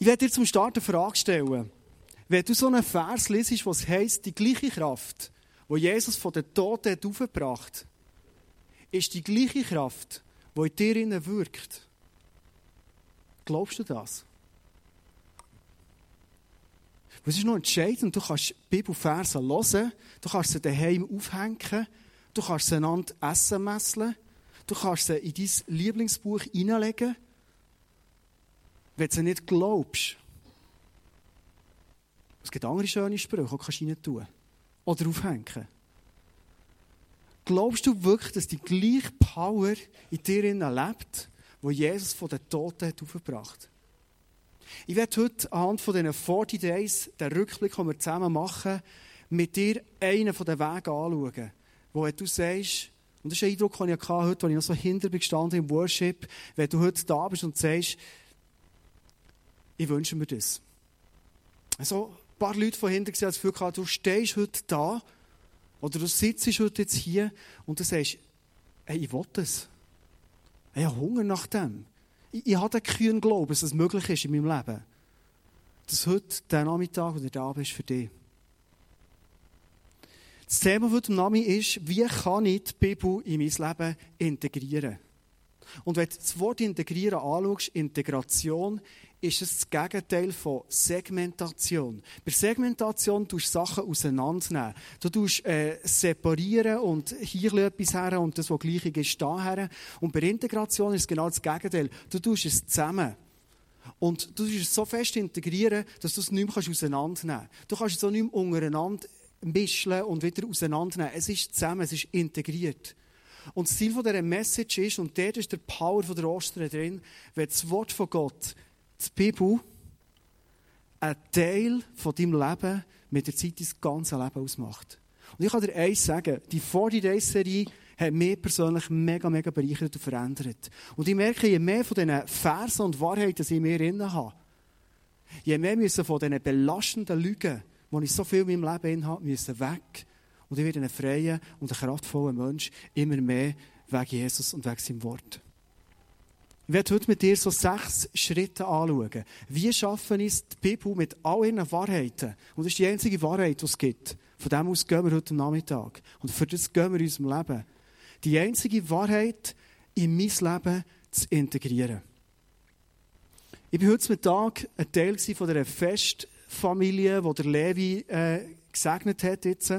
Ich werde dir zum Start eine Frage stellen. Wenn du so einen Vers liest, was heisst, die gleiche Kraft, wo Jesus von den Toten hat aufgebracht ist die gleiche Kraft, die in dir innen wirkt. Glaubst du das? Es ist noch entscheidend, du kannst Bibelverse hören, du kannst sie daheim aufhängen, du kannst sie einander essen messeln, du kannst sie in dein Lieblingsbuch hineinlegen. Wenn du nicht glaubst, es gibt andere schöne Sprüche, die kannst du rein tun. Oder aufhängen. Glaubst du wirklich, dass die gleiche Power in dir lebt, wo Jesus von den Toten hat aufgebracht Ich werde heute anhand von diesen 40 Days, den Rückblick, den wir zusammen machen, mit dir einen von den Wegen anschauen, wo du sagst, und das ist ein Eindruck, den ich hatte, heute, als ich noch so hinter gestanden im Worship, wenn du heute da bist und sagst, ich wünsche mir das. Also, ein paar Leute von hinten gesehen, das Gefühl du stehst heute da, oder du sitzt heute jetzt hier und du sagst, hey, ich will das. Ich habe Hunger nach dem. Ich, ich habe den kühnen Glauben, dass es möglich ist in meinem Leben. Dass heute der Nachmittag, wo du da bist, für dich. Das Thema heute Nami ist, wie kann ich die Bibel in mein Leben integrieren? Und wenn du das Wort integrieren anschaust, Integration, ist es das Gegenteil von Segmentation. Bei Segmentation tust du Sachen auseinandernehmen. Du tust äh, separieren und hier etwas her und das, was gleich ist, da her. Und bei Integration ist es genau das Gegenteil. Du tust es zusammen. Und du tust es so fest integrieren, dass du es nicht mehr auseinandernehmen kannst. Du kannst es auch nicht mehr untereinander mischen und wieder auseinandernehmen. Es ist zusammen, es ist integriert. Und das Ziel dieser Message ist, und dort ist der Power der Ostern drin, wenn das Wort von Gott die Bibel ein Teil von deinem Leben mit der Zeit dein ganzes Leben ausmacht. Und ich kann dir eins sagen, die 40 Days Serie hat mich persönlich mega, mega bereichert und verändert. Und ich merke, je mehr von diesen Versen und Wahrheiten ich mir innen habe, je mehr müssen von diesen belastenden Lügen, die ich so viel in meinem Leben habe, müssen weg. Und ich werde ein freier und ein kraftvoller Mensch, immer mehr wegen Jesus und wegen seinem Wort. Ich werde heute mit dir so sechs Schritte anschauen. Wie schaffen es die Bibel mit all ihren Wahrheiten? Und das ist die einzige Wahrheit, die es gibt. Von dem aus gehen wir heute Nachmittag. Und für das gehen wir in unserem Leben. Die einzige Wahrheit in mein Leben zu integrieren. Ich war heute Mittag ein Teil von dieser Festfamilie, die der Levi äh, gesegnet hat. Jetzt.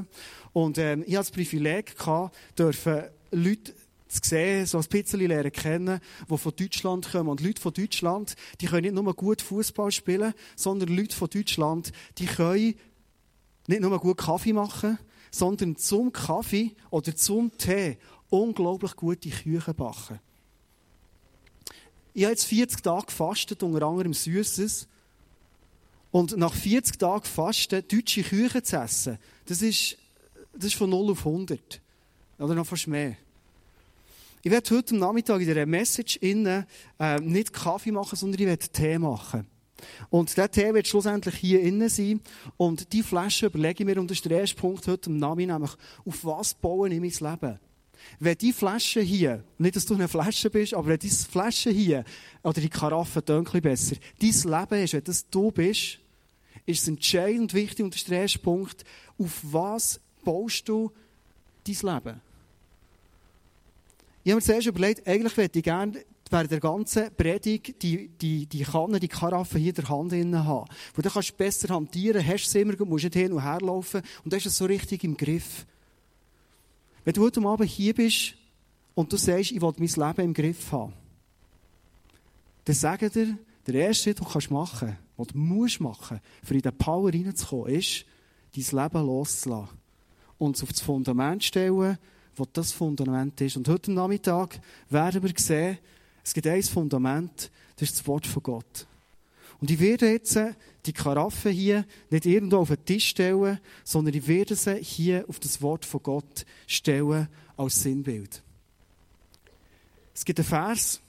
Und ähm, ich hatte das Privileg, gehabt, dürfen Leute zu sehen, so ein bisschen lernen kennen, die von Deutschland kommen. Und Leute von Deutschland, die können nicht nur gut Fußball spielen, sondern Leute von Deutschland, die können nicht nur gut Kaffee machen, sondern zum Kaffee oder zum Tee unglaublich gute Küchen backen. Ich habe jetzt 40 Tage gefastet, unter anderem Süßes. Und nach 40 Tagen Fasten deutsche Küchen zu essen, das ist, das ist von 0 auf 100. Oder noch fast mehr. Ich werde heute Nachmittag in dieser Message innen, äh, nicht Kaffee machen, sondern ich werde Tee machen. Und der Tee wird schlussendlich hier innen sein. Und die Flasche überlege ich mir, und das ist der erste Punkt heute am Nachmittag, nämlich, auf was bauen ich mein Leben? Wenn die Flasche hier, nicht, dass du eine Flasche bist, aber wenn diese Flasche hier, oder die Karaffe, ein besser, dein Leben ist, wenn das du bist, ist es entscheidend wichtig, und das ist der erste auf was baust du dein Leben? Ich habe mir zuerst überlegt, eigentlich würde ich gerne während der ganzen Predigt die, die, die Kanne, die Karaffe hier in der Hand haben. Wo dann kannst du besser hantieren, hast es immer, musst nicht hin und her laufen und ist es so richtig im Griff. Wenn du heute Abend hier bist und du sagst, ich will mein Leben im Griff haben, dann sage dir, der erste Schritt, den du machen kannst, den du musst machen, für in den Power reinzukommen, ist, dein Leben loszulassen. Und es auf das Fundament stellen, wo das Fundament ist. Und heute Nachmittag werden wir sehen, es gibt ein Fundament, das ist das Wort von Gott. Und ich werde jetzt die Karaffe hier nicht irgendwo auf den Tisch stellen, sondern ich werde sie hier auf das Wort von Gott stellen als Sinnbild. Es gibt einen Vers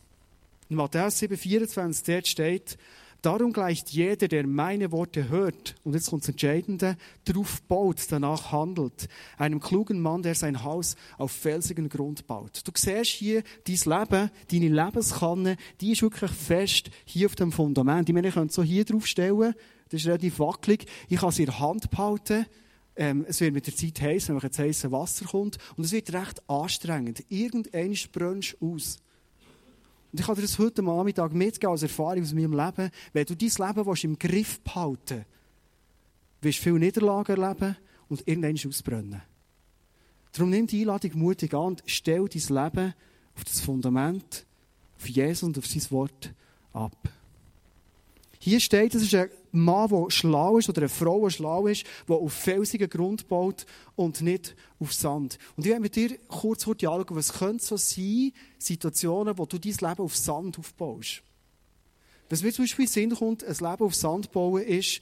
in Matthäus 7,24, dort steht, Darum gleicht jeder, der meine Worte hört, und jetzt kommt das Entscheidende, darauf baut, danach handelt. Einem klugen Mann, der sein Haus auf felsigen Grund baut. Du siehst hier, dein Leben, deine Lebenskanne, die ist wirklich fest hier auf dem Fundament. Ich meine, ich könnte so hier drauf stellen, das ist relativ wackelig. Ich kann sie in der Hand behalten. Ähm, es wird mit der Zeit heiß, wenn jetzt heißes Wasser kommt. Und es wird recht anstrengend. Irgendwann brennst du aus. Und ich kann dir das heute Nachmittag mitgeben als Erfahrung aus meinem Leben. Wenn du dein Leben willst, im Griff behalten willst, du viele Niederlagen erleben und irgendwann ausbrennen. Darum nimm die Einladung mutig an und stell dein Leben auf das Fundament, auf Jesus und auf sein Wort ab. Hier steht, es ist ein Mann, der schlau ist, oder eine Frau, die schlau ist, die auf felsigen Grund baut und nicht auf Sand. Und ich werde mit dir kurz heute anschauen, was könnte so sein, Situationen, wo du dein Leben auf Sand aufbaust. Was mir zum Beispiel in den Sinn kommt, ein Leben auf Sand bauen, ist,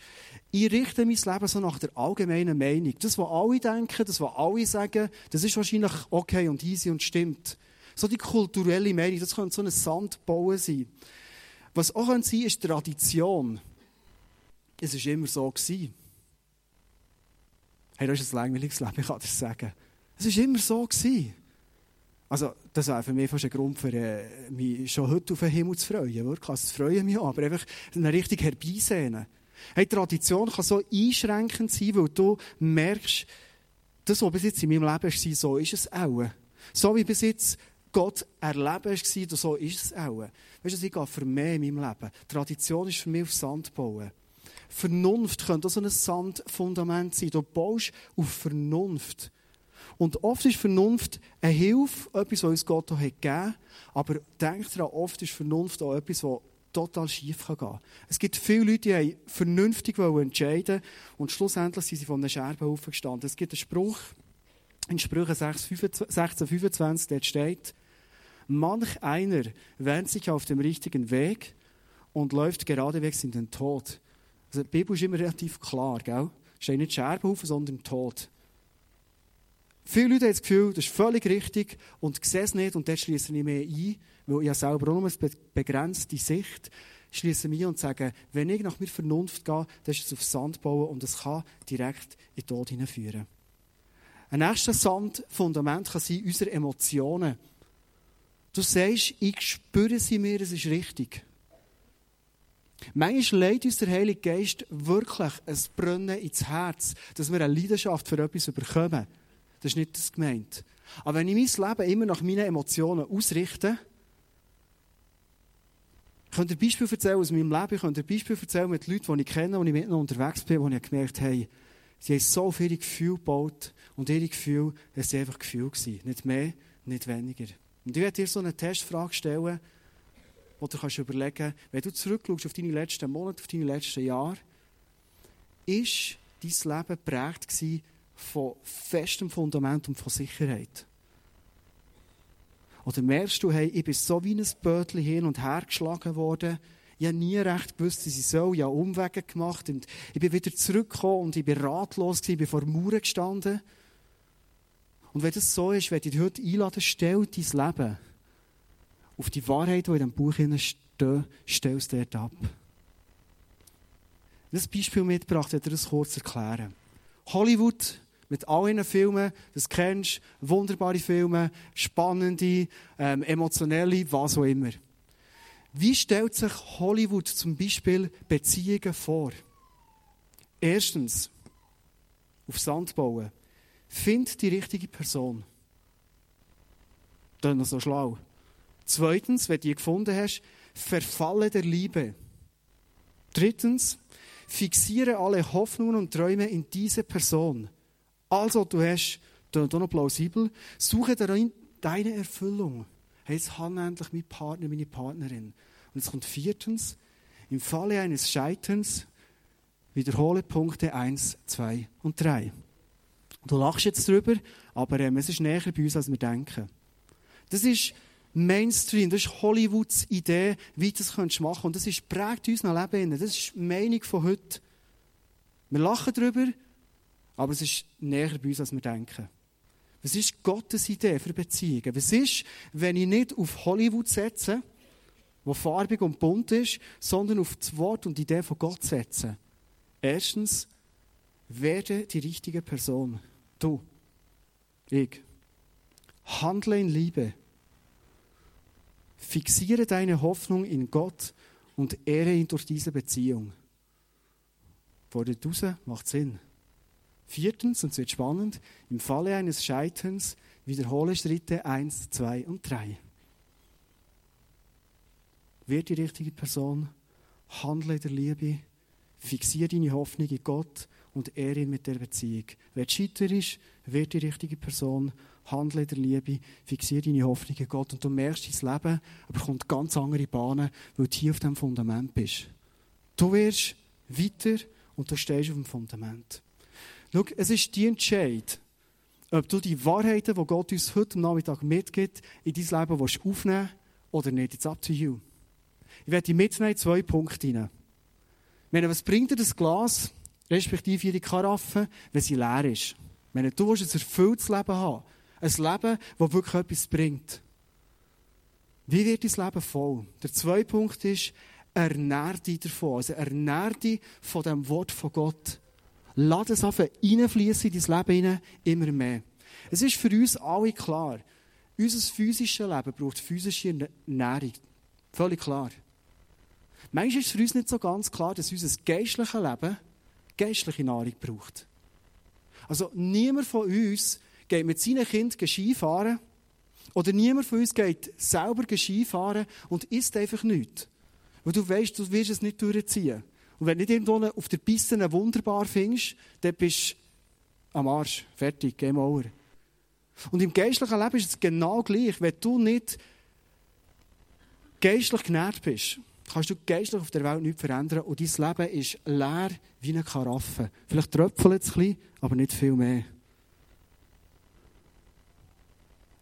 ich richte mein Leben so nach der allgemeinen Meinung. Das, was alle denken, das, was alle sagen, das ist wahrscheinlich okay und easy und stimmt. So die kulturelle Meinung, das könnte so ein Sandbauen sein. Was auch sein kann, ist Tradition. Es war immer so. Gewesen. Hey, das ist ein langweiliges Leben, ich kann das sagen. Es war immer so. Gewesen. Also, das wäre für mich fast ein Grund, für, äh, mich schon heute auf den Himmel zu freuen. Wirklich, also, das freue mich aber einfach eine richtig herbeisehnen. Hey, Tradition kann so einschränkend sein, weil du merkst, das, was bis jetzt in meinem Leben war, so ist es auch. So wie bis jetzt Gott erleben war, so ist es auch. Weißt du, ich gehe für mehr in meinem Leben. Tradition ist für mich auf Sand bauen. Vernunft könnte auch so ein Sandfundament sein. Du baust auf Vernunft. Und oft ist Vernunft eine Hilfe, etwas, was uns Gott auch gegeben hat. Aber denk daran, oft ist Vernunft auch etwas, was total schief gehen kann. Es gibt viele Leute, die vernünftig entscheiden und schlussendlich sind sie von einem Scherbenhaufen gestanden. Es gibt einen Spruch in Sprüche 16,25, der steht, Manch einer wähnt sich auf dem richtigen Weg und läuft geradewegs in den Tod. Also die Bibel ist immer relativ klar, gell? Es steht nicht Scherbenhaufen, sondern Tod. Viele Leute haben das Gefühl, das ist völlig richtig und sehen es nicht und dort schließen ich mehr ein, weil ich selber auch nur eine begrenzte Sicht schließe mich und sage, wenn ich nach mir Vernunft gehe, dann ist es auf Sand bauen und es kann direkt in den Tod hineinführen. Ein nächstes Sandfundament kann sein unsere Emotionen. Du sagst, ich spüre sie mir, es ist richtig. Manchmal leidet uns der Heilige Geist wirklich ein Brennen ins Herz, dass wir eine Leidenschaft für etwas bekommen. Das ist nicht das gemeint. Aber wenn ich mein Leben immer nach meinen Emotionen ausrichte, ich könnte ein Beispiel erzählen aus meinem Leben, ich könnte ein Beispiel erzählen mit Leuten, die ich kenne, die ich mit unterwegs bin, wo ich gemerkt habe, sie haben so viele Gefühle gebaut und ihre Gefühle, das waren einfach Gefühle. Nicht mehr, nicht weniger. Und ich werde dir so eine Testfrage stellen, wo du kannst überlegen wenn du zurückschaust auf deine letzten Monate, auf deine letzten Jahre, ist dein Leben geprägt von festem Fundament und von Sicherheit? Oder merkst du, hey, ich bin so wie ein Bötchen hin und her geschlagen worden, ich habe nie recht gewusst, dass ich soll, ich habe Umwege gemacht und ich bin wieder zurückgekommen und ich bin ratlos gewesen, ich bin vor Mauern gestanden. Und wenn das so ist, werde ich dich heute einladen, stell dein Leben auf die Wahrheit, die in diesem Buch steht, stell es dort ab. Das Beispiel mitgebracht, ich das kurz erklären. Hollywood mit all ihren Filmen, das kennst wunderbare Filme, spannende, ähm, emotionelle, was auch immer. Wie stellt sich Hollywood zum Beispiel Beziehungen vor? Erstens, auf Sand bauen. Find die richtige Person. Das noch so schlau. Zweitens, wenn du die gefunden hast, verfalle der Liebe. Drittens, fixiere alle Hoffnungen und Träume in diese Person. Also, du hast, das ist noch plausibel, suche darin deine Erfüllung. Hey, jetzt habe endlich meinen Partner, meine Partnerin. Und jetzt kommt viertens, im Falle eines Scheiterns wiederhole Punkte 1, 2 und 3. Du lachst jetzt drüber, aber ähm, es ist näher bei uns, als wir denken. Das ist Mainstream, das ist Hollywoods Idee, wie du das machen könntest. Und das ist, prägt unser Leben. Das ist die Meinung von heute. Wir lachen drüber, aber es ist näher bei uns, als wir denken. Was ist Gottes Idee für Beziehungen? Was ist, wenn ich nicht auf Hollywood setze, wo farbig und bunt ist, sondern auf das Wort und die Idee von Gott setzen. Erstens, werde die richtige Person. Du, ich. Handle in Liebe. Fixiere deine Hoffnung in Gott und ehre ihn durch diese Beziehung. Fordert raus, macht Sinn. Viertens, und es wird spannend, im Falle eines Scheiterns wiederhole Schritte 1, 2 und 3. Wird die richtige Person, handle in der Liebe, fixiere deine Hoffnung in Gott und ehre ihn mit der Beziehung. Wer scheiter ist, wird die richtige Person, handle in der Liebe, fixiere deine Hoffnung in Gott und du merkst, dein Leben bekommt ganz andere Bahnen, weil du hier auf dem Fundament bist. Du wirst weiter und du stehst auf dem Fundament. Schau, es ist die Entscheid, ob du die Wahrheiten, die Gott uns heute Nachmittag mitgibt, in dein Leben willst aufnehmen oder nicht. It's up to you. Ich werde mitnehmen zwei Punkte hinein. Was bringt dir das Glas, respektive ihre Karaffe, wenn sie leer ist? Meine, du willst ein erfülltes Leben haben. Ein Leben, das wirklich etwas bringt. Wie wird dein Leben voll? Der zweite Punkt ist, ernähr dich davon. Also ernähr dich von dem Wort von Gott. Lass es einfach reinfließen in dein Leben hinein, immer mehr. Es ist für uns alle klar, unser physisches Leben braucht physische Nahrung. Völlig klar. Manchmal ist es für uns nicht so ganz klar, dass unser geistliches Leben geistliche Nahrung braucht. Also niemand von uns geht mit seinen Kindern Skifahren oder niemand von uns geht selber Skifahren und isst einfach nichts. Weil du weißt, du wirst es nicht durchziehen. Und wenn du nicht irgendwo auf der Piste wunderbar findest, dann bist du am Arsch. Fertig, Game over. Und im geistlichen Leben ist es genau gleich. Wenn du nicht geistlich genährt bist, kannst du geistlich auf der Welt nichts verändern und dein Leben ist leer wie eine Karaffe. Vielleicht tröpfelt es ein bisschen, aber nicht viel mehr.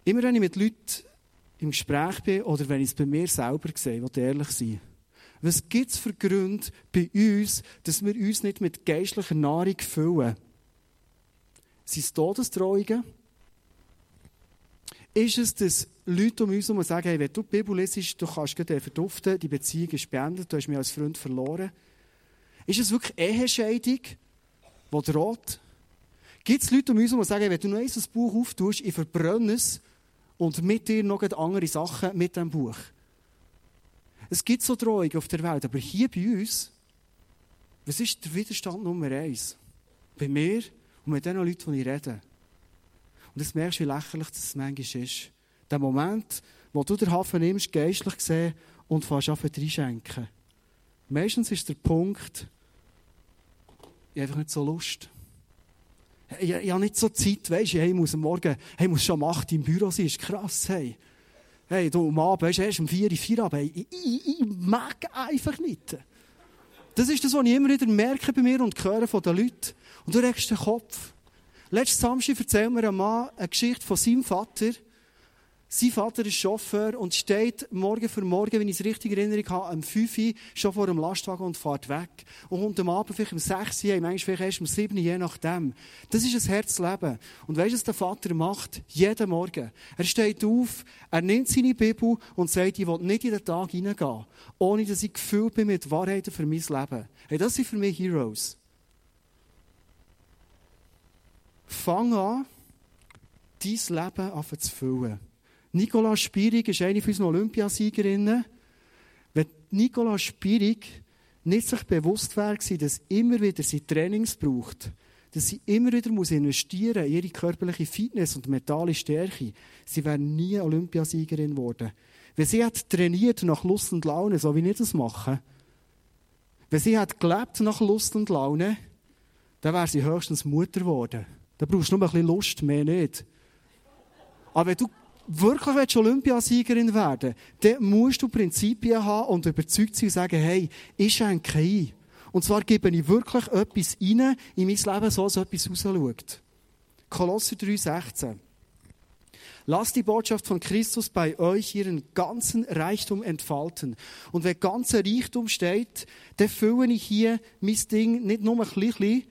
Immer wenn ich mit Leuten im Gespräch bin oder wenn ich es bei mir selber sehe, will ich ehrlich sein. Was gibt es für Gründe bei uns, dass wir uns nicht mit geistlicher Nahrung füllen? Sind es Todesdrohungen? Ist es, dass Leute um uns herum sagen, hey, wenn du die Bibel lesest, du kannst gerade verduften, die Beziehung ist beendet, du hast mich als Freund verloren? Ist es wirklich Ehescheidung, die droht? Gibt es Leute um uns herum, die sagen, hey, wenn du noch ein Buch auftust, ich verbrenne es und mit dir noch andere Sachen mit dem Buch? Es gibt so Drohungen auf der Welt, aber hier bei uns, was ist der Widerstand Nummer eins? Bei mir und mit den Leuten, die ich rede. Und jetzt merkst du, wie lächerlich das manchmal ist. Der Moment, wo du den Hafen nimmst, geistlich gesehen, und fährst an reinschenken. Meistens ist der Punkt, ich habe einfach nicht so Lust. Ich, ich, habe nicht so Zeit, weißt du, hey, ich muss am Morgen, hey, ich muss schon um 8 im Büro sein, ist krass, hey. Hey, du am Abend, weißt du, erst um 4 Uhr, 4 Uhr, ich, ich, ich mag einfach nicht. Das ist das, was ich immer wieder merke bei mir und höre von den Leuten. Und du regst den Kopf. Letzten Samstag erzählt mir ein Mann eine Geschichte von seinem Vater. Sein Vater ist Chauffeur und steht morgen für morgen, wenn ich es richtig in habe, um 5 Uhr schon vor dem Lastwagen und fährt weg. Und kommt am Abend vielleicht um 6 Uhr, manchmal vielleicht erst um 7 Uhr, je nachdem. Das ist ein Herzleben. Und weißt du, was der Vater macht? Jeden Morgen. Er steht auf, er nimmt seine Bibel und sagt, ich will nicht in den Tag hineingehen, ohne dass ich gefüllt bin mit Wahrheiten für mein Leben. Hey, das sind für mich Heroes. Fang an, dein Leben zu füllen. Nicola Spierig ist eine unserer Olympiasiegerinnen. Wenn Nicola Spierig nicht sich bewusst wäre, dass immer wieder sie Trainings braucht, dass sie immer wieder muss investieren in ihre körperliche Fitness und mentale Stärke, sie wäre nie Olympiasiegerin geworden. Wenn sie hat trainiert nach Lust und Laune, so wie ich das mache, wenn sie hat gelebt nach Lust und Laune, dann wäre sie höchstens Mutter geworden. Da brauchst du nur ein bisschen Lust, mehr nicht. Aber wenn du wirklich willst, Olympiasiegerin werden dann musst du Prinzipien haben und überzeugt sein und sagen, hey, ich schenke ein. Und zwar gebe ich wirklich etwas rein in mein Leben, so dass etwas rausschaut. Kolosser 3,16 Lasst die Botschaft von Christus bei euch ihren ganzen Reichtum entfalten. Und wenn ganzer Reichtum steht, dann fülle ich hier mein Ding nicht nur ein bisschen,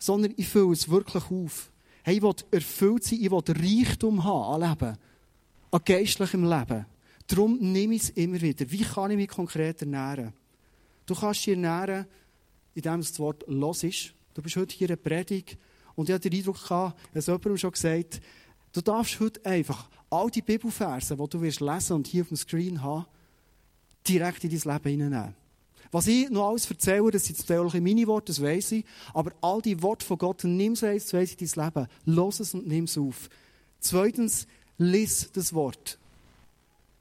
sondern ich fülle es wirklich auf. Hey, ich will erfüllt sein, ich will Reichtum haben an Leben, an geistlichem Leben. Darum nehme ich es immer wieder. Wie kann ich mich konkret ernähren? Du kannst dich ernähren, indem das Wort los ist. Du bist heute hier in Predigt und ich hatte den Eindruck, gehabt, es jemandem schon gesagt, du darfst heute einfach all die Bibelverse, die du wirst lesen und hier auf dem Screen haben, direkt in dein Leben hineinnehmen. Was ich noch alles erzähle, das sind zum Teil meine Worte, das weiss ich, aber all die Worte von Gott, nimm sie eins zu eins in dein Leben, los es und nimm es auf. Zweitens, lies das Wort.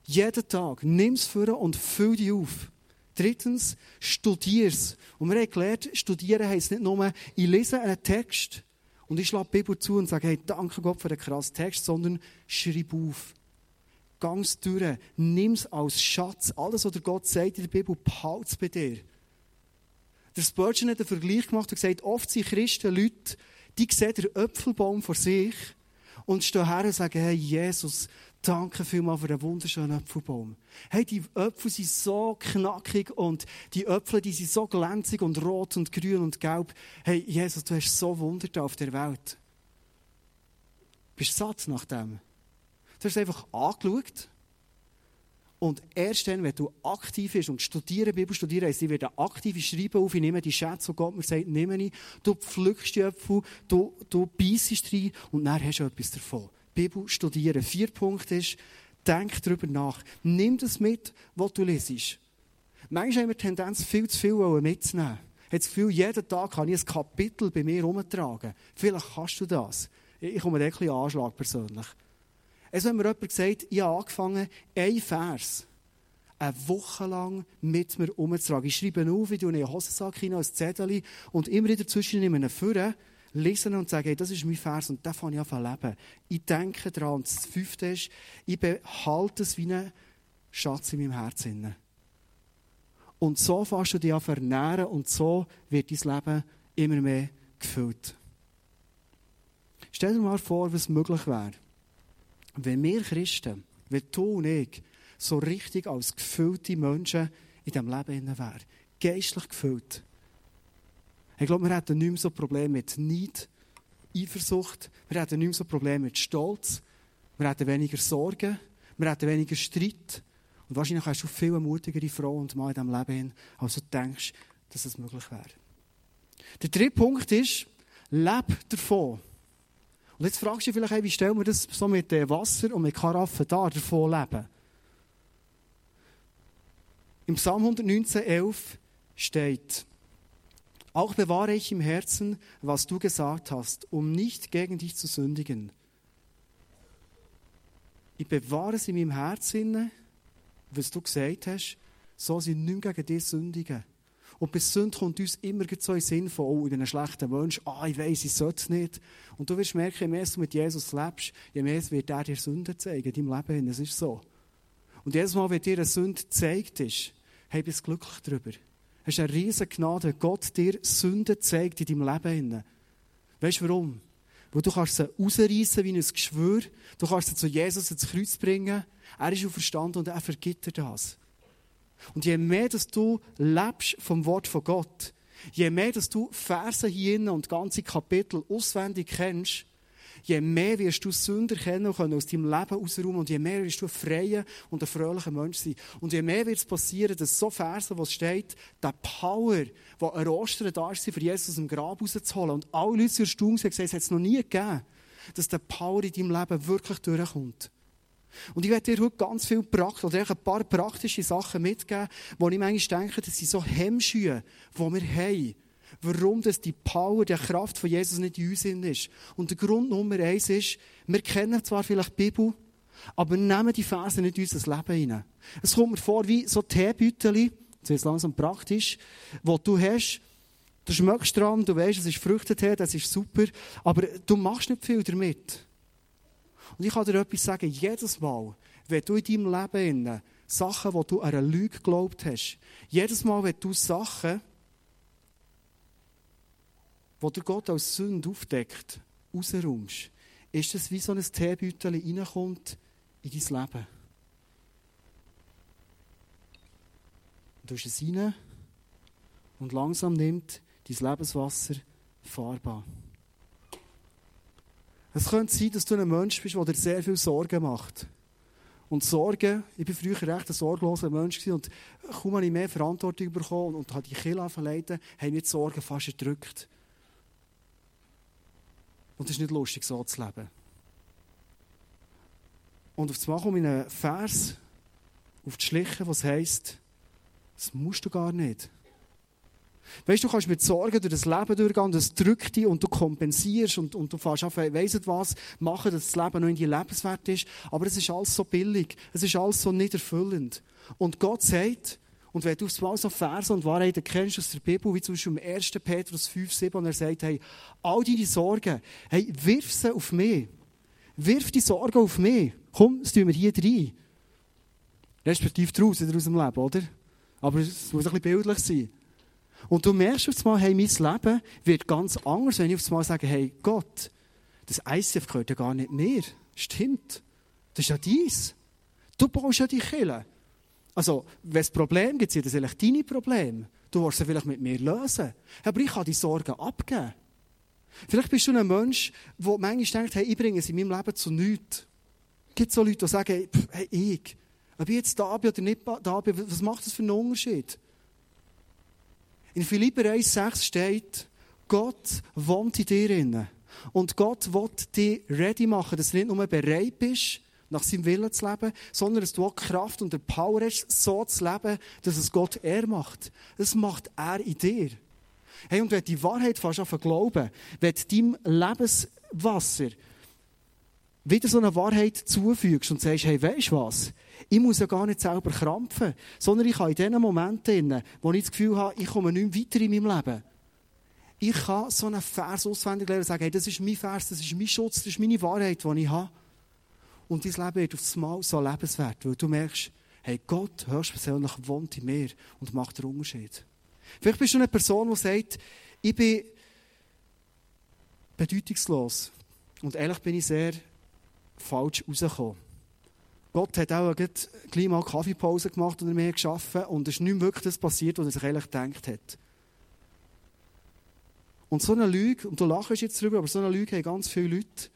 Jeden Tag, nimm es vor und füll dich auf. Drittens, studier es. Und wir haben gelernt, studieren heisst nicht nur, ich lese einen Text und ich schlage die Bibel zu und sage, hey, danke Gott für den krassen Text, sondern schreib auf. Gang's durch, nimm es als Schatz. Alles, was Gott sagt in der Bibel, behalte es bei dir. Der Spurgeon hat einen Vergleich gemacht und gesagt, oft sind Christen Leute, die sehen den Äpfelbaum vor sich und stehen her und sagen, hey Jesus, danke vielmals für den wunderschönen Äpfelbaum. Hey, die Äpfel sind so knackig und die Äpfel, die sind so glänzig und rot und grün und gelb. Hey, Jesus, du hast so Wunder auf der Welt. Bist du satt nach dem? Du hast einfach angeschaut. Und erst dann, wenn du aktiv bist und studieren, Bibel studieren, heisst, ich werde aktiv schreiben auf, ich nehme die Schätze, die Gott mir sagt, nehme ich, du pflückst die Äpfel, du, du beißest rein und dann hast du etwas davon. Bibel studieren. Vier Punkte ist, denk darüber nach. Nimm das mit, was du lesest. Manchmal haben wir die Tendenz, viel zu viel mitzunehmen. Ich habe das Gefühl, jeden Tag kann ich ein Kapitel bei mir herumtragen. Vielleicht kannst du das. Ich komme da ein bisschen Anschlag persönlich. Also wenn mir jemand gesagt, ich habe angefangen, ein Vers eine Woche lang mit mir herumzutragen. Ich schreibe auf, ich tue einen Hosensack hinein, ein Zettel und immer wieder dazwischen nehme ihn vor lesen und sagen, hey, das ist mein Vers und den fange ich an leben. Ich denke daran. Und das fünfte ist, ich behalte es wie einen Schatz in meinem Herzen. Und so fährst du dich an vernehren und so wird dein Leben immer mehr gefüllt. Stell dir mal vor, was möglich wäre, wenn wir Christen, wenn du und ich, so richtig als gefüllte Menschen in diesem Leben wären. Geistlich gefüllt. Ich glaube, wir hätten nicht mehr so Probleme mit Neid, Eifersucht. Wir hätten nicht mehr so Probleme mit Stolz. Wir hätten weniger Sorgen. Wir hätten weniger Streit. Und wahrscheinlich hast du viel mutigere Frau und Mann in diesem Leben als du denkst, dass es möglich wäre. Der dritte Punkt ist, lebe davon. Und jetzt fragst du dich vielleicht, wie stellen wir das so mit Wasser und mit Karaffen da, davon leben? Im Psalm 119, 11 steht, auch bewahre ich im Herzen, was du gesagt hast, um nicht gegen dich zu sündigen. Ich bewahre es in meinem Herzen, was du gesagt hast, so sie nicht gegen dich sündigen. Und bei Sünde kommt uns immer so in Sinn von, oh, ich bin ein schlechter Mensch, ah, ich weiß, ich sollte es nicht. Und du wirst merken, je mehr du mit Jesus lebst, je mehr wird er dir Sünde zeigen in deinem Leben. Es ist so. Und jedes Mal, wenn dir eine Sünde gezeigt ist, hey, bist glücklich darüber. Es ist eine riesige Gnade, wenn Gott dir Sünden zeigt in deinem Leben. Weißt du warum? Weil du kannst sie rausreißen wie ein Geschwür. Du kannst sie zu Jesus ins Kreuz bringen. Er ist auferstanden und er vergibt dir das. Und je mehr, dass du lebst vom Wort von Gott, je mehr, dass du Verse hier und ganze Kapitel auswendig kennst, je mehr wirst du Sünder kennen können aus deinem Leben ausräumen und je mehr wirst du ein freier und ein fröhlicher Mensch sein. Und je mehr wird es passieren, dass so Verse, wo es steht, der Power, der an Ostern da ist, für Jesus aus dem Grab rauszuholen. Und alle Leute zur Stunde haben gesagt, es hat es noch nie gegeben, dass der Power in deinem Leben wirklich durchkommt. Und ich werde dir heute ganz viel Prakt oder ein paar praktische Sachen mitgeben, wo ich manchmal denke, das sind so Hemmschühe, die wir haben warum das die Power, die Kraft von Jesus nicht in uns ist. Und der Grund Nummer eins ist, wir kennen zwar vielleicht die Bibel, aber nehmen die Verse nicht in unser Leben hinein. Es kommt mir vor wie so Teebüteli, das ist langsam praktisch, wo du hast, du schmeckst dran, du weißt, es ist Früchtetee, das ist super, aber du machst nicht viel damit. Und ich kann dir etwas sagen, jedes Mal, wenn du in deinem Leben Sachen, wo du an eine Lüge geglaubt hast, jedes Mal, wenn du Sachen wo der Gott als Sünde aufdeckt, rausräumst, ist es wie so ein Teebeutel reinkommt in dein Leben. Du tust es rein und langsam nimmt dein Lebenswasser Farbe Es könnte sein, dass du ein Mensch bist, der dir sehr viel Sorgen macht. Und Sorgen, ich war früher recht ein sorgloser Mensch und kaum habe ich mehr Verantwortung bekommen und habe die Kinder verleiten, haben mich die Sorgen fast erdrückt. Und es ist nicht lustig, so zu leben. Und auf einmal komme ich einen Vers auf die Schliche, was heisst, das musst du gar nicht. Weißt du, kannst mit Sorgen durch das Leben durchgehen und es drückt dich und du kompensierst und, und du fährst auf, weißt was, machen, dass das Leben noch in dir lebenswert ist. Aber es ist alles so billig. Es ist alles so nicht erfüllend. Und Gott sagt, und wenn du aufs Mal so Verse und Wahrheiten kennst aus der Bibel, wie zum Beispiel im 1. Petrus 5, 7, und er sagt, hey, all deine Sorgen, hey, wirf sie auf mich. Wirf die Sorgen auf mich. Komm, das tun wir hier rein. Respektive draußen aus dem Leben, oder? Aber es muss ein bisschen bildlich sein. Und du merkst auf einmal, hey, mein Leben wird ganz anders, wenn ich auf einmal sage, hey, Gott, das ICF gehört ja gar nicht mehr. Stimmt. Das ist ja dies. Du baust ja die Kille. Also, wenn es Probleme gibt, sind das vielleicht deine Probleme. Du willst sie vielleicht mit mir lösen. Aber ich kann die Sorgen abgeben. Vielleicht bist du ein Mensch, der manchmal denkt, hey, ich bringe es in meinem Leben zu nichts. Es gibt so Leute, die sagen, hey, ich, ob ich jetzt da bin oder nicht da bin, was macht das für einen Unterschied? In Philipper 1,6 steht, Gott wohnt in dir inne. Und Gott will dich ready machen, dass du nicht nur bereit bist, nach seinem Willen zu leben, sondern dass du auch Kraft und Power hast, so zu leben, dass es Gott er macht. Das macht er in dir. Hey, und wenn die Wahrheit fast auf glauben, wenn deinem Lebenswasser wieder so eine Wahrheit zufügst und sagst, hey, du was? Ich muss ja gar nicht selber krampfen, sondern ich kann in den Momenten, wo ich das Gefühl habe, ich komme nicht weiter in meinem Leben, ich kann so einen Vers auswendig lernen und sagen, hey, das ist mein Vers, das ist mein Schutz, das ist meine Wahrheit, die ich habe. Und dein Leben wird aufs Mal so lebenswert, weil du merkst, hey, Gott höchstpersönlich wohnt in mir und macht den Unterschied. Vielleicht bist du eine Person, die sagt, ich bin bedeutungslos. Und ehrlich bin ich sehr falsch rausgekommen. Gott hat auch gleich mal Kaffeepause gemacht und mehr geschaffen und es ist nicht wirklich das passiert, was er sich eigentlich gedacht hat. Und so eine Lüge, und du lachst jetzt drüber, aber so eine Lüge haben ganz viele Leute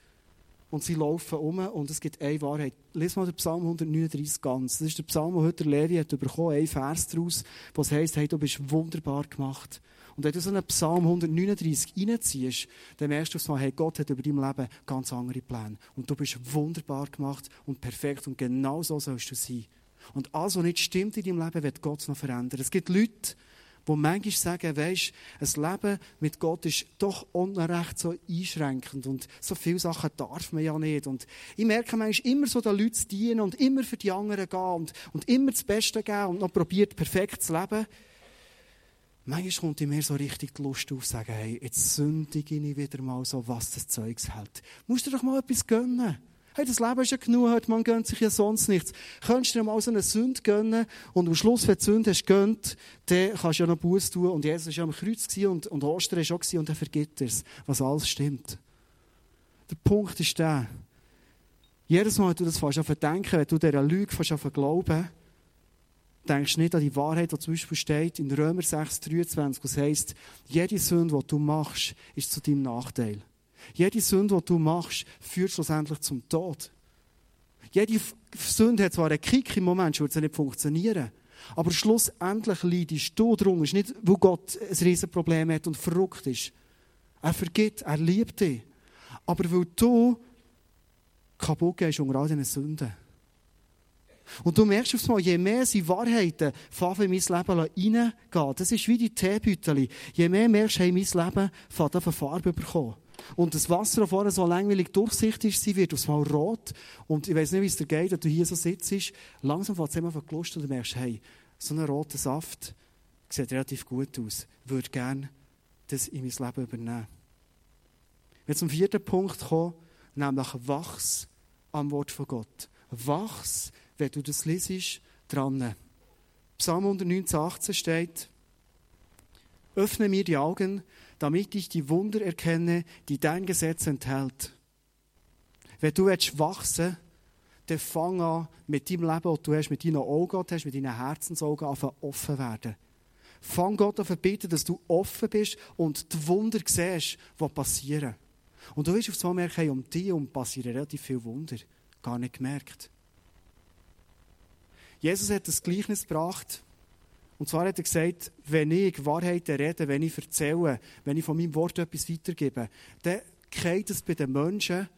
und sie laufen um und es gibt eine Wahrheit. Lies mal den Psalm 139 ganz. Das ist der Psalm, den heute der Levi hat bekommen, ein Vers daraus, was heisst, hey, du bist wunderbar gemacht. Und wenn du so einen Psalm 139 reinziehst, dann merkst du mal, hey, Gott hat über dein Leben ganz andere Pläne. Und du bist wunderbar gemacht und perfekt und genau so sollst du sein. Und alles, was nicht stimmt in deinem Leben, wird Gott noch verändern. Es gibt Leute, die manchmal sagen, weisst, ein Leben mit Gott ist doch unrecht so einschränkend und so viele Sachen darf man ja nicht. Und ich merke manchmal immer so den Leuten zu dienen und immer für die anderen gehen und, und immer das Beste geben und noch probiert, perfekt zu leben. Manchmal kommt in mir so richtig die Lust auf, sagen, hey, jetzt sündige ich wieder mal so, was das Zeugs hält. Musst du doch mal etwas gönnen. Hey, das Leben ist ja genug, heute, man gönnt sich ja sonst nichts. Könntest du dir mal so eine Sünde gönnen und am Schluss, wenn du die Sünde hast gönnt, dann kannst du ja noch Buß tun und Jesus war ja am Kreuz und, und Ostern war auch und er vergibt es, was alles stimmt. Der Punkt ist der, jedes Mal, wenn du das auf denken, wenn du dieser Lüge auf glauben, denkst nicht an die Wahrheit, die zum Beispiel steht in Römer 6, 23, was heisst, jede Sünde, die du machst, ist zu deinem Nachteil. Jede Sünde, die du machst, führt schlussendlich zum Tod. Jede Sünde hat zwar einen Kick im Moment, würde es nicht funktionieren. Aber schlussendlich leidest du darum. Es ist nicht, weil Gott ein Riesenproblem hat und verrückt ist. Er vergibt, er liebt dich. Aber weil du kaputt gehst unter all diesen Sünden. Und du merkst aufs Mal, je mehr sie Wahrheiten fangen in mein Leben reingehen, das ist wie die Teebüttel. Je mehr merkst du, hey, mein Leben fängt an Farbe bekommen. Und das Wasser, das vorher so langweilig durchsichtig ist, wird aufs Mal rot. Und ich weiß nicht, wie es dir geht, wenn du hier so sitzt. Langsam fängt es immer von Lust und du merkst, hey, so ein roter Saft sieht relativ gut aus. Ich würde gerne das in mein Leben übernehmen. Wir zum vierten Punkt kommen, nämlich wachs am Wort von Gott. Wachs wenn du das liest, dran. Psalm 119, 18 steht, Öffne mir die Augen, damit ich die Wunder erkenne, die dein Gesetz enthält. Wenn du willst wachsen dann fang an, mit deinem Leben, das du hast, mit deinen Augen hast, mit deinen Herzensaugen an offen werden. Fang Gott an zu bitten, dass du offen bist und die Wunder siehst, die passieren. Und du wirst auf einmal merken, um dich passieren relativ viele Wunder. Gar nicht gemerkt. Jesus hat das Gleichnis gebracht. Und zwar hat er gesagt, wenn ich Wahrheiten rede, wenn ich erzähle, wenn ich von meinem Wort etwas weitergebe, dann geht es bei den Menschen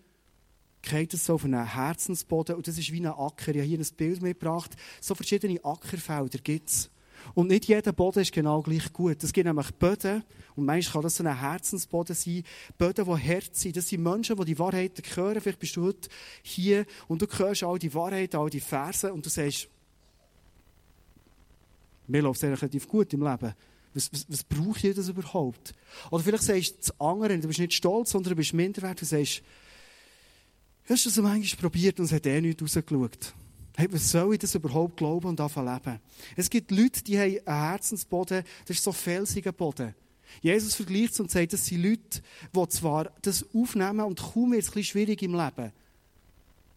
geht es so auf einen Herzensboden und das ist wie ein Acker. Ich habe hier ein Bild mitgebracht. So verschiedene Ackerfelder gibt es. Und nicht jeder Boden ist genau gleich gut. Es gibt nämlich Böden, und manchmal kann das so ein Herzensboden sein, Böden, die hart sind. Das sind Menschen, die die Wahrheiten hören. Vielleicht bist du heute hier und du hörst all die Wahrheiten, all die Verse und du sagst, mir läuft es relativ gut im Leben. Was, was, was brauche ich das überhaupt? Oder vielleicht sagst du das andere, du bist nicht stolz, sondern du bist minderwertig. Du sagst, hast du das manchmal probiert und es hat eh nicht rausgeschaut. Hey, was soll ich das überhaupt glauben und davon leben? Es gibt Leute, die haben einen Herzensboden, das ist so felsiger Boden. Jesus vergleicht es und sagt, das sind Leute, die zwar das aufnehmen und kaum wird es ein schwierig im Leben.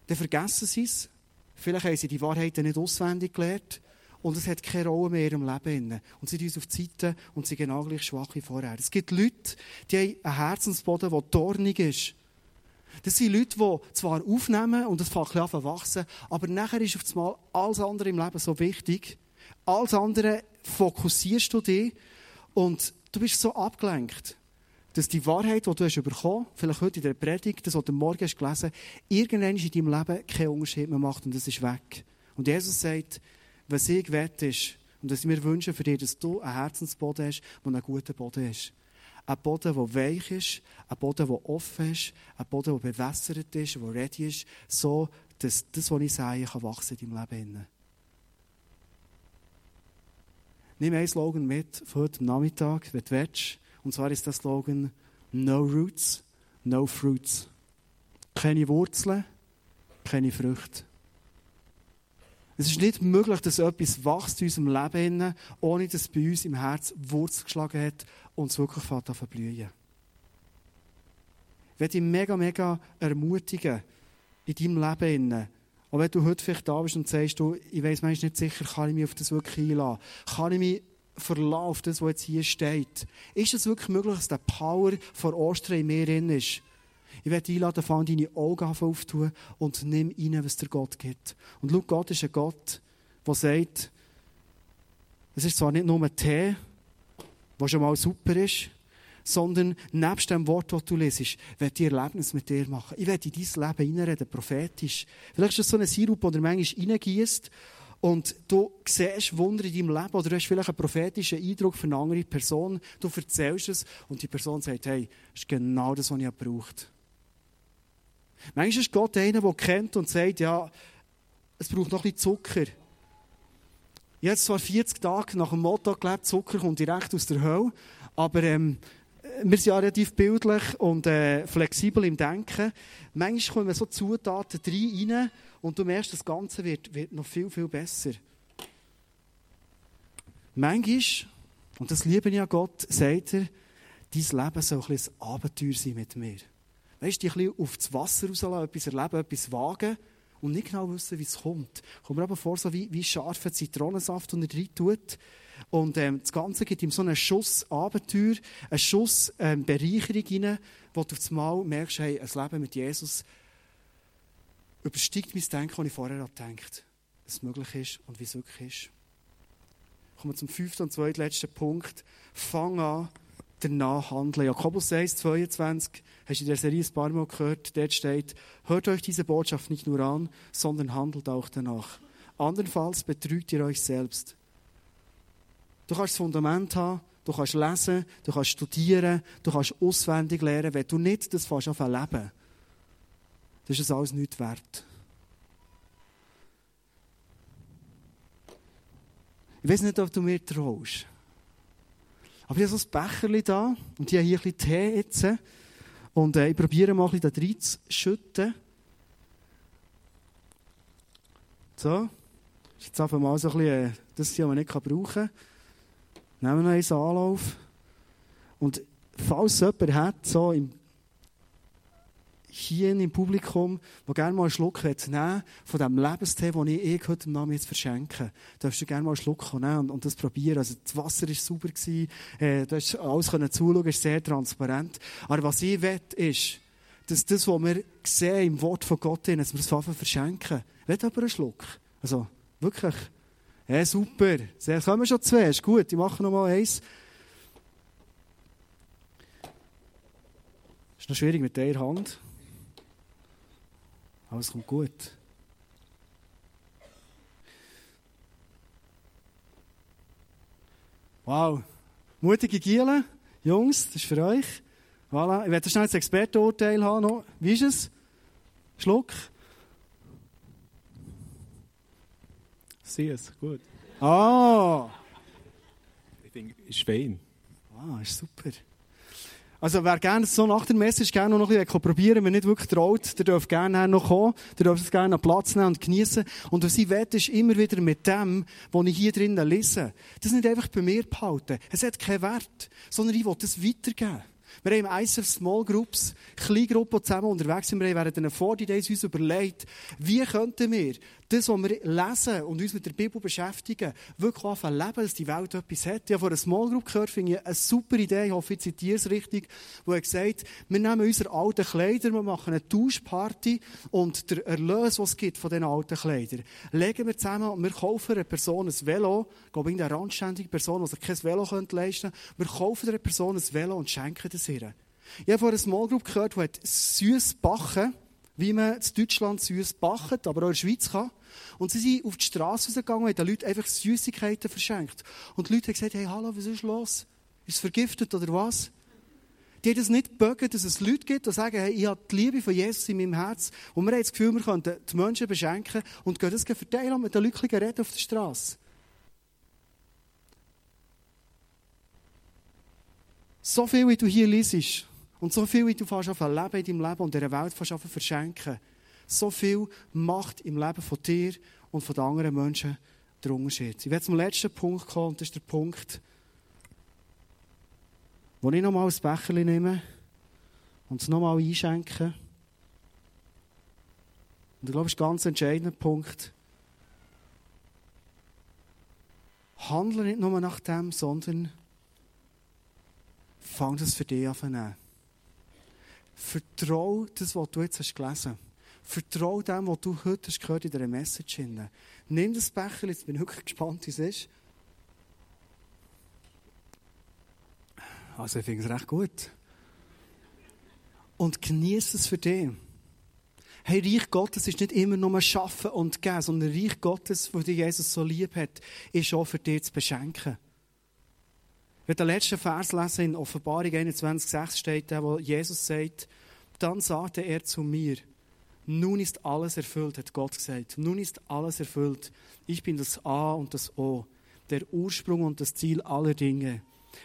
Dann vergessen sie es. Vielleicht haben sie die Wahrheiten nicht auswendig gelernt. Und es hat keine Rolle mehr ihrem Leben. Und sie sind auf die Seite und sind genau gleich schwach wie vorher. Es gibt Leute, die haben einen Herzensboden, der dornig ist. Das sind Leute, die zwar aufnehmen und das fängt an zu wachsen, aber nachher ist auf einmal alles andere im Leben so wichtig. Alles andere fokussierst du dich und du bist so abgelenkt, dass die Wahrheit, die du hast bekommen hast, vielleicht heute in der Predigt, das, was du morgen hast gelesen, irgendwann in deinem Leben keinen Unterschied mehr macht und es ist weg. Und Jesus sagt, was ich wette ist, und was ich mir wünsche für dich, dass du einen Herzensboden hast, der ein guter Boden ist. Ein Boden, der weich ist, ein Boden, der offen ist, ein Boden, der bewässert ist, der ready ist, so, dass das, was ich sage, kann wachsen in deinem Leben. Nimm einen Slogan mit für heute Nachmittag, wenn du willst. Und zwar ist der Slogan No Roots, No Fruits. Keine Wurzeln, keine Früchte. Es ist nicht möglich, dass etwas wächst in unserem Leben, ohne dass es bei uns im Herz Wurzel geschlagen hat und es wirklich fängt an verblühen. Ich werde dich mega, mega ermutigen in deinem Leben. Und wenn du heute vielleicht da bist und sagst, du, ich weiß manchmal nicht sicher, kann ich mich auf das wirklich einladen? Kann ich mich verlassen auf das, was jetzt hier steht? Ist es wirklich möglich, dass der Power von Ostern in mir drin ist? Ich werde dich einladen, fang deine Augen aufzutun und nimm rein, was der Gott gibt. Und schau, Gott ist ein Gott, der sagt, es ist zwar nicht nur ein Tee, was schon mal super ist, sondern nebst dem Wort, das du lesest, werde ich Erlebnis mit dir machen. Ich werde in dein Leben hineinreden, prophetisch. Vielleicht ist das so ein Sirup, der manchmal reingießt und du siehst Wunder in deinem Leben oder du hast vielleicht einen prophetischen Eindruck für eine andere Person, du erzählst es und die Person sagt, hey, das ist genau das, was ich gebraucht Manchmal ist Gott einer, der kennt und sagt, ja, es braucht noch ein bisschen Zucker. Habe zwar 40 Tage nach dem Motto gelebt, Zucker kommt direkt aus der Hölle, aber ähm, wir sind ja relativ bildlich und äh, flexibel im Denken. Manchmal kommen so Zutaten rein und du merkst, das Ganze wird, wird noch viel, viel besser. Manchmal, und das liebe ich ja Gott, sagt er, dein Leben soll ein, ein Abenteuer sein mit mir. Weißt du, ein bisschen auf das Wasser rauslassen, etwas erleben, etwas wagen und nicht genau wissen, wie es kommt. Kommt mir aber vor, so wie, wie scharfer Zitronensaft, den er rein tut. Und ähm, das Ganze gibt ihm so einen Schuss Abenteuer, einen Schuss ähm, Bereicherung rein, wo du auf einmal merkst, hey, ein Leben mit Jesus übersteigt mein Denken, das ich vorher gedacht dass es möglich ist und wie es wirklich ist. Kommen wir zum fünften und zweitletzten Punkt. Fang an, danach handeln. Jakobus 1, 22, hast du in der Serie ein paar Mal gehört, dort steht, hört euch diese Botschaft nicht nur an, sondern handelt auch danach. Andernfalls betrügt ihr euch selbst. Du kannst das Fundament haben, du kannst lesen, du kannst studieren, du kannst auswendig lernen. Wenn du nicht das fast auf leben, dann ist es alles nichts wert. Ich weiß nicht, ob du mir traust. Aber ich habe so ein Becherchen da und ich habe hier ein bisschen Tee jetzt. Und äh, ich probiere mal ein bisschen da schütten. So. Das ist jetzt einfach mal so ein bisschen, äh, das, was man nicht brauchen kann. Nehmen wir noch einen Anlauf. Und falls jemand hat, so im hier im Publikum, der gerne mal einen Schluck nehmen von dem Lebenstee, den ich eh heute Namen jetzt verschenke, darfst du gerne mal einen Schluck nehmen und, und das probieren. Also das Wasser war gewesen, äh, du hast alles können zuschauen, ist sehr transparent. Aber was ich will, ist, dass das, was wir sehen im Wort von Gott, dass wir es einfach verschenken. Will aber einen Schluck. Also, Wirklich. Ja, super. Sehr, kommen schon zwei. Ist gut. Ich mache noch mal eins. Ist noch schwierig mit der Hand. Alles kommt gut. Wow. Mutige Gielen. Jungs, das ist für euch. Voilà. Ich werde schnell das Expertenurteil haben. Noch. Wie ist es? Schluck. Sieh es, gut. Ah! Ich denke, ist fein. Ah, ist super. Also, wer gerne so nach der Message gerne noch ein bisschen probieren wenn nicht wirklich traut, der darf gerne noch kommen, der darf es gerne Platz nehmen und genießen. Und was ich will, ist immer wieder mit dem, was ich hier drinnen lese, das nicht einfach bei mir behalten. Es hat keinen Wert, sondern ich will das weitergeben. Wir haben im ISF Small Groups, Kleingruppen zusammen unterwegs sind. Wir haben während den 40 Days uns überlegt, wie könnten wir das, was wir lesen und uns mit der Bibel beschäftigen, wirklich anfangen leben, dass die Welt etwas hat. Ich habe von einer Small Group gehört, finde ich eine super Idee, ich hoffe, ich zitiere es richtig, wo er gesagt wir nehmen unsere alten Kleider, wir machen eine Tauschparty und der Erlös, was es gibt von diesen alten Kleidern, legen wir zusammen und wir kaufen einer Person ein Velo, ich glaube, eine randständige Person, die sich kein Velo leisten könnte, wir kaufen einer Person ein Velo und schenken das ihr. Ich habe von einer Small Group gehört, die süß backen, wie man in Deutschland süß backt, aber auch in der Schweiz kann. Und sie sind auf die Straße gegangen und haben den Leuten einfach Süßigkeiten verschenkt. Und die Leute haben gesagt, hey, hallo, was ist los? Ist es vergiftet oder was? Die haben das nicht bögen, dass es Leute gibt, die sagen, hey, ich habe die Liebe von Jesus in meinem Herz. Und wir haben das Gefühl, wir könnten die Menschen beschenken und gehen das verteilen und mit den Leuten reden auf der Straße. So viel, wie du hier liest, und so viel, wie du fast leben in deinem Leben und in der Welt fast verschenken, so viel macht im Leben von dir und von den anderen Menschen der Unterschied. Ich werde zum letzten Punkt kommen, und das ist der Punkt, wo ich nochmal ein Becher nehme und es nochmal einschenke. Und ich glaube, das ist ein ganz entscheidender Punkt. Handle nicht nur nach dem, sondern fang das für dich an. Vertrau das, was du jetzt hast gelesen hast. Vertrau dem, was du heute hast gehört in dieser Message. Nimm das Becher, jetzt bin ich wirklich gespannt, wie es ist. Also ich finde es recht gut. Und genieße es für dich. Hey, Reich Gottes ist nicht immer nur Schaffen und Geben, sondern Reich Gottes, das Jesus so lieb hat, ist auch für dich zu beschenken. Wenn der letzte Vers lesen in Offenbarung 21,6 steht, wo Jesus sagt, dann sagte er zu mir, nun ist alles erfüllt, hat Gott gesagt. Nun ist alles erfüllt. Ich bin das A und das O, der Ursprung und das Ziel aller Dinge.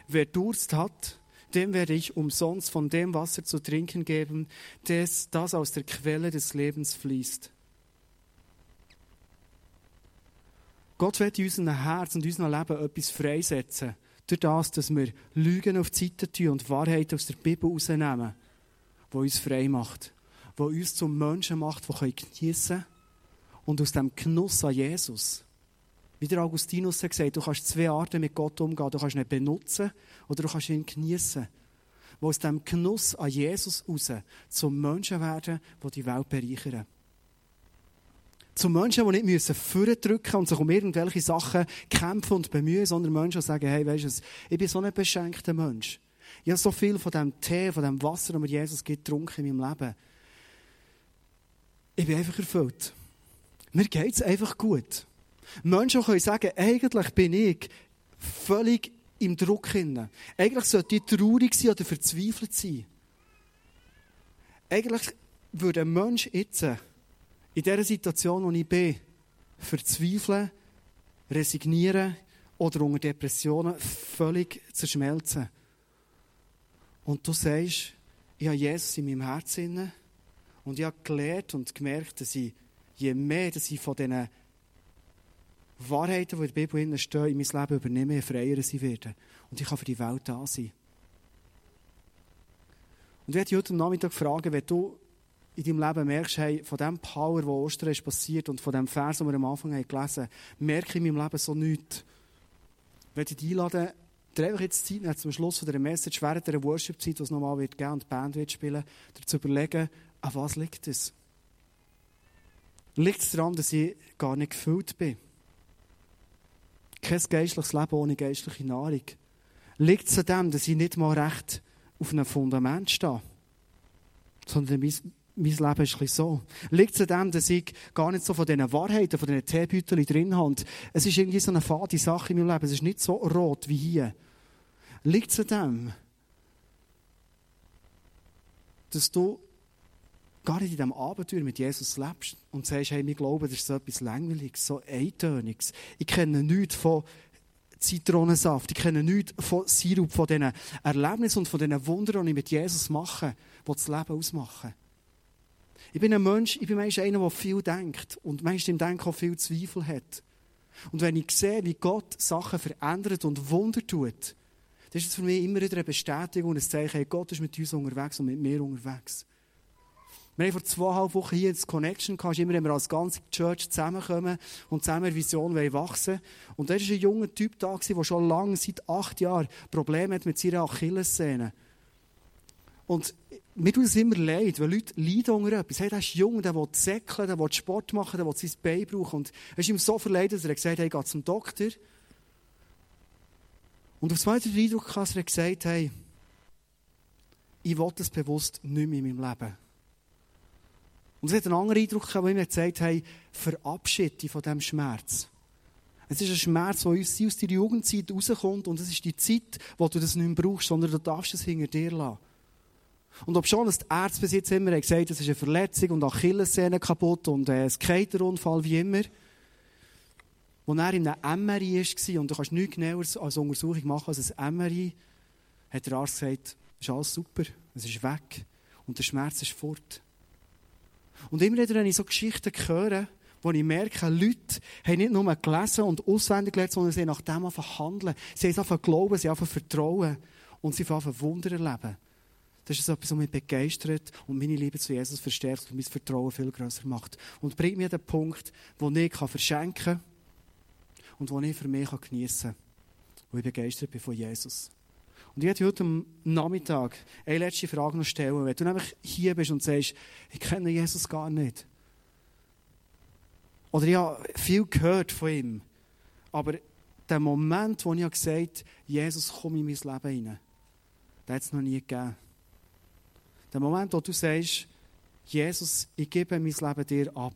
Wer Durst hat, dem werde ich umsonst von dem Wasser zu trinken geben, das, das aus der Quelle des Lebens fließt. Gott wird in unserem Herz und unserem Leben etwas freisetzen durch das, dass wir Lügen auf die Seite tun und Wahrheit aus der Bibel rausnehmen, die uns frei macht, die uns zum Menschen macht, die geniessen können und aus dem Genuss an Jesus. Wie der Augustinus hat gesagt, du kannst zwei Arten mit Gott umgehen. Du kannst ihn benutzen oder du kannst ihn geniessen. Wo aus dem Genuss an Jesus raus zum Menschen werden, die die Welt bereichern zu Menschen, die nicht müssen vordrücken und sich um irgendwelche Sachen kämpfen und bemühen, sondern Menschen, die sagen, hey, weißt du, ich bin so ein beschenkter Mensch. Ich habe so viel von dem Tee, von dem Wasser, das mir Jesus gibt, getrunken in meinem Leben. Ich bin einfach erfüllt. Mir geht es einfach gut. Menschen können sagen, eigentlich bin ich völlig im Druck hinein. Eigentlich sollte ich traurig sein oder verzweifelt sein. Eigentlich würde ein Mensch jetzt in der Situation, wo ich bin, verzweifeln, resignieren oder unter Depressionen völlig zerschmelzen. Und du sagst, ich habe Jesus in meinem Herzen und ich habe gelernt und gemerkt, dass ich, je mehr dass ich von diesen Wahrheiten, die in der Bibel stehen, in mein Leben übernehme, je freier sie werden. Und ich kann für die Welt da sein. Und ich werde heute Nachmittag fragen, wenn du in deinem Leben merkst, hey, von dem Power, der Ostern ist passiert und von dem Vers, den wir am Anfang haben gelesen haben, merke ich in meinem Leben so nichts. Ich werde dich einladen, dir einfach jetzt Zeit nehmen, zum Schluss dieser Message, während der Worship-Zeit, die es nochmal wird geben und die Band wird spielen, dir zu überlegen, an was liegt es? Liegt es daran, dass ich gar nicht gefüllt bin? kein geistliches Leben ohne geistliche Nahrung? Liegt es an dem, dass ich nicht mal recht auf einem Fundament stehe? Sondern mein, Leben ist ein so. Liegt es an dem, dass ich gar nicht so von diesen Wahrheiten, von diesen Teebeuteln drin habe? Es ist irgendwie so eine fade Sache in meinem Leben. Es ist nicht so rot wie hier. Liegt es an dem, dass du gar nicht in diesem Abenteuer mit Jesus lebst und sagst, hey, wir glauben, das ist so etwas Langweiliges, so Eintöniges. Ich kenne nichts von Zitronensaft, ich kenne nichts von Sirup, von diesen Erlebnissen und von diesen Wundern, die ich mit Jesus mache, die das Leben ausmachen. Ich bin ein Mensch, ich bin meist einer, der viel denkt und meist im Denken auch viel Zweifel hat. Und wenn ich sehe, wie Gott Sachen verändert und Wunder tut, dann ist es für mich immer wieder eine Bestätigung und ein Zeichen, hey, Gott ist mit uns unterwegs und mit mir unterwegs. Wir haben vor zweieinhalb Wochen hier das Connection gehabt, immer wenn wir als ganze Church zusammenkommen und zusammen Vision wachsen. Und da war ein junger Typ da, der schon lange, seit acht Jahren, Probleme hat mit seiner Achillessehne. Und mir tut es immer leid, weil Leute leiden unter etwas. Hey, der ist jung, der will säckeln, der will Sport machen, der will sein Bein brauchen. Und es ist ihm so verleidet, dass er gesagt hat, hey, geh zum Doktor. Und auf zweiter Eindruck hat er gesagt, hey, ich will das bewusst nicht mehr in meinem Leben. Und es hat einen anderen Eindruck gehabt, wo mir gesagt hey, verabschiede dich von diesem Schmerz. Es ist ein Schmerz, der aus deiner Jugendzeit rauskommt und es ist die Zeit, wo du das nicht mehr brauchst, sondern du darfst es hinter dir lassen. Und ob schon, die Ärzte bis jetzt immer gesagt das ist eine Verletzung und Achillessehne kaputt und äh, ein Skaterunfall, wie immer. Als er in einem MRI war, und du kannst nichts genaueres als Untersuchung machen als ein MRI, hat der Arzt gesagt, es ist alles super, es ist weg und der Schmerz ist fort. Und immer wieder, wenn ich so Geschichten höre, wo ich merke, Leute haben nicht nur gelesen und auswendig gelernt, sondern sie haben nach dem einfach handeln. Sie haben einfach glauben, sie haben einfach vertrauen und sie haben einfach Wunder erleben. Das ist etwas, was mich begeistert und meine Liebe zu Jesus verstärkt und mein Vertrauen viel größer macht. Und bringt mir den Punkt, wo ich verschenken kann und wo ich für mich geniessen kann. Wo ich begeistert bin von Jesus. Und ich werde heute am Nachmittag eine letzte Frage noch stellen. Wenn du nämlich hier bist und sagst, ich kenne Jesus gar nicht. Oder ich habe viel gehört von ihm. Aber der Moment, wo ich gesagt habe, Jesus, komm in mein Leben hinein, den hat es noch nie gegeben. Der Moment, wo du sagst, Jesus, ich gebe mein Leben dir ab.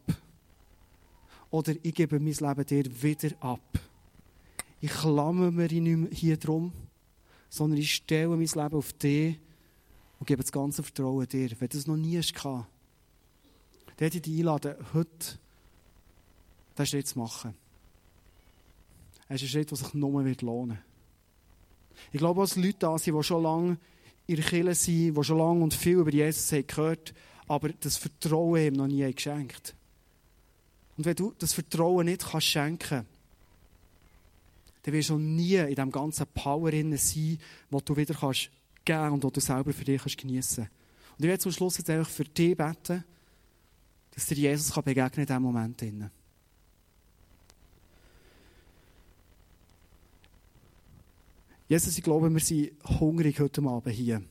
Oder ich gebe mein Leben dir wieder ab. Ich klammer mir hier drum sondern ich stelle mein Leben auf dich und gebe das ganze Vertrauen dir. Wenn du das noch nie hast, dann hätte ich dich einladen, heute diesen Schritt zu machen. Es ist ein Schritt, der sich nur wird lohnen Ich glaube, dass Leute da sind, die schon lange in der Kirche sind, die schon lange und viel über Jesus haben gehört aber das Vertrauen ihm noch nie geschenkt. Und wenn du das Vertrauen nicht kannst schenken dann wirst du nie in diesem ganzen Power sein, wo du wieder kannst geben und wo du selber für dich geniessen kannst. Und ich werde zum Schluss jetzt einfach für dich beten, dass dir Jesus kann begegnen in diesem Moment. Jesus, ich glaube, wir sind hungrig heute Abend hier.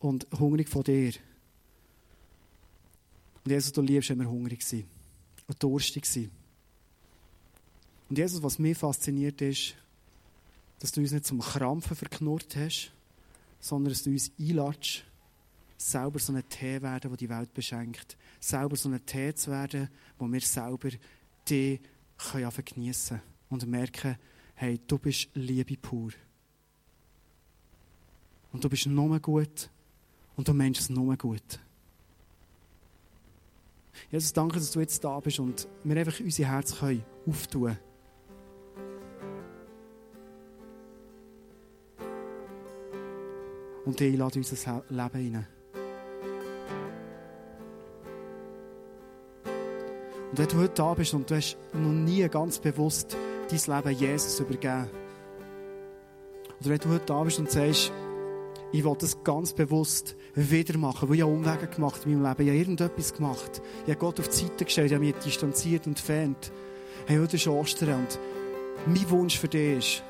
Und hungrig von dir. Und Jesus, du liebst, wenn wir hungrig sind. Und durstig sind. Und Jesus, was mich fasziniert ist, dass du uns nicht zum Krampfen verknurrt hast, sondern dass du uns einladest, selber so ein Tee werden, der die Welt beschenkt. Selber so ein Tee zu werden, wo wir selber die können geniessen und merken, hey, du bist Liebe pur. Und du bist nur gut und du meinst es nur gut. Jesus, danke, dass du jetzt da bist und wir einfach unser Herz können auftun und dich einladen in unser Leben hinein. Und wenn du heute da bist und du hast noch nie ganz bewusst dein Leben Jesus übergeben, oder wenn du heute da bist und sagst, ich will das ganz bewusst wieder machen, weil ich habe Umwege gemacht in meinem Leben, ich habe irgendetwas gemacht, ich habe Gott auf die Seite gestellt, ich habe mich distanziert und entfernt. Hey, heute ist Ostern und mein Wunsch für dich ist,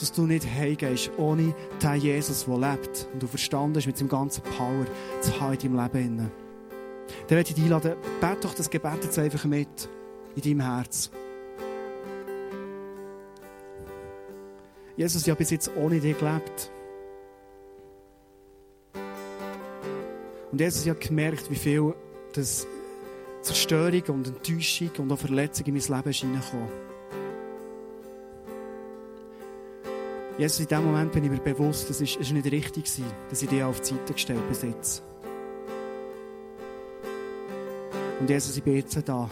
dass du nicht heimgehst ohne den Jesus, der lebt und du verstanden hast mit seinem ganzen Power zu haben in deinem Leben. Dann werde ich dich einladen, bete doch das Gebet jetzt einfach mit in deinem Herz. Jesus, ich habe bis jetzt ohne dich gelebt. Und Jesus, habe gemerkt, wie viel das Zerstörung und Enttäuschung und auch Verletzung in mein Leben ist. Jesus, in dem Moment bin ich mir bewusst, das ist, ist nicht richtig gewesen, dass ich dich auf die Seite gestellt habe. Und Jesus, ich bin jetzt da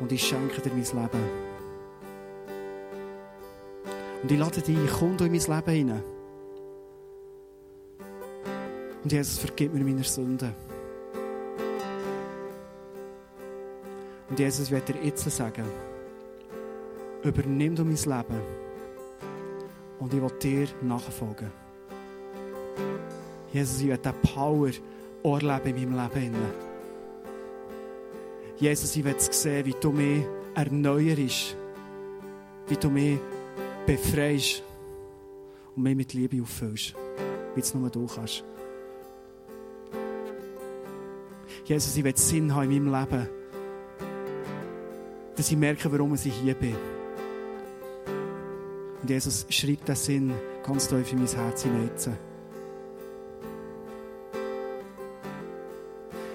und ich schenke dir mein Leben. Und ich lade dich komm in mein Leben hinein. Und Jesus, vergib mir meine Sünden. Und Jesus, werde dir jetzt sagen, übernimm du mein Leben und ich will dir nachfolgen. Jesus, ich will diese Power erleben in meinem Leben. Jesus, ich will sehen, wie du mich erneuerst, wie du mich befreist und mich mit Liebe auffüllst, wie es nur du kannst. Jesus, ich will Sinn haben in meinem Leben, dass ich merke, warum ich hier bin. Und Jesus, schreibt den Sinn ganz tief in mein Herz hinein.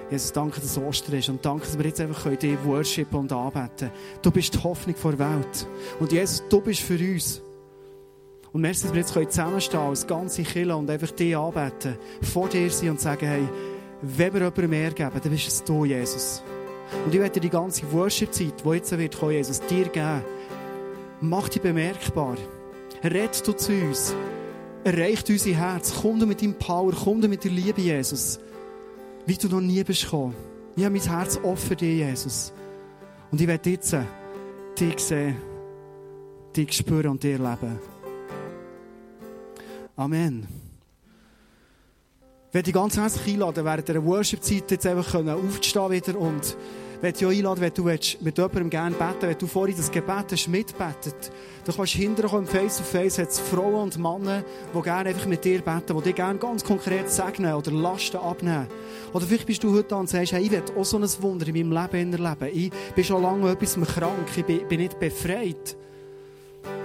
Jesus, danke, dass Ostern ist und danke, dass wir jetzt einfach dich worshipen und anbeten Du bist die Hoffnung der Welt. Und Jesus, du bist für uns. Und merci, dass wir jetzt zusammenstehen als ganze Kille und einfach dich anbeten, vor dir sein und sagen, hey, wenn wir jemandem mehr geben, dann bist es du, Jesus. Und ich werde die ganze Worship-Zeit, die jetzt wird kommen, Jesus, dir geben. Mach dich bemerkbar. Red du zu uns. Erreicht unser Herz. Komm du mit deinem Power, komm du mit der Liebe, Jesus. Wie du noch nie bist gekommen. Ich habe mein Herz offen für dich, Jesus. Und ich werde jetzt dich sehen, dich spüren und dir leben. Amen. Werde dich ganz herzlich einladen, während der Worship-Zeit jetzt einfach aufzustehen wieder und möchte dich auch einladen, wenn du mit jemandem gerne beten wenn du vorhin das Gebet hast mitbetet. Du kannst hinterher kommen, face to face, hat Frauen und Männer, die gerne einfach mit dir beten, die dir gerne ganz konkret segnen oder Lasten abnehmen. Oder vielleicht bist du heute da und sagst, hey, ich will auch so ein Wunder in meinem Leben erleben. Ich bin schon lange etwas krank, ich bin nicht befreit.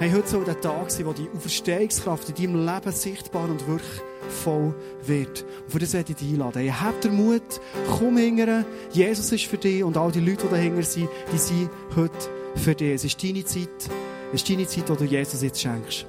Hey, heute soll der Tag sein, wo die Auferstehungskraft in deinem Leben sichtbar und wirklich voll wird. Und für das werde ich dich einladen. Hey, habt den Mut, komm hingern. Jesus ist für dich und all die Leute, die dahinter sind, die sind heute für dich. Es ist deine Zeit. Es ist deine Zeit, die du Jesus jetzt schenkst.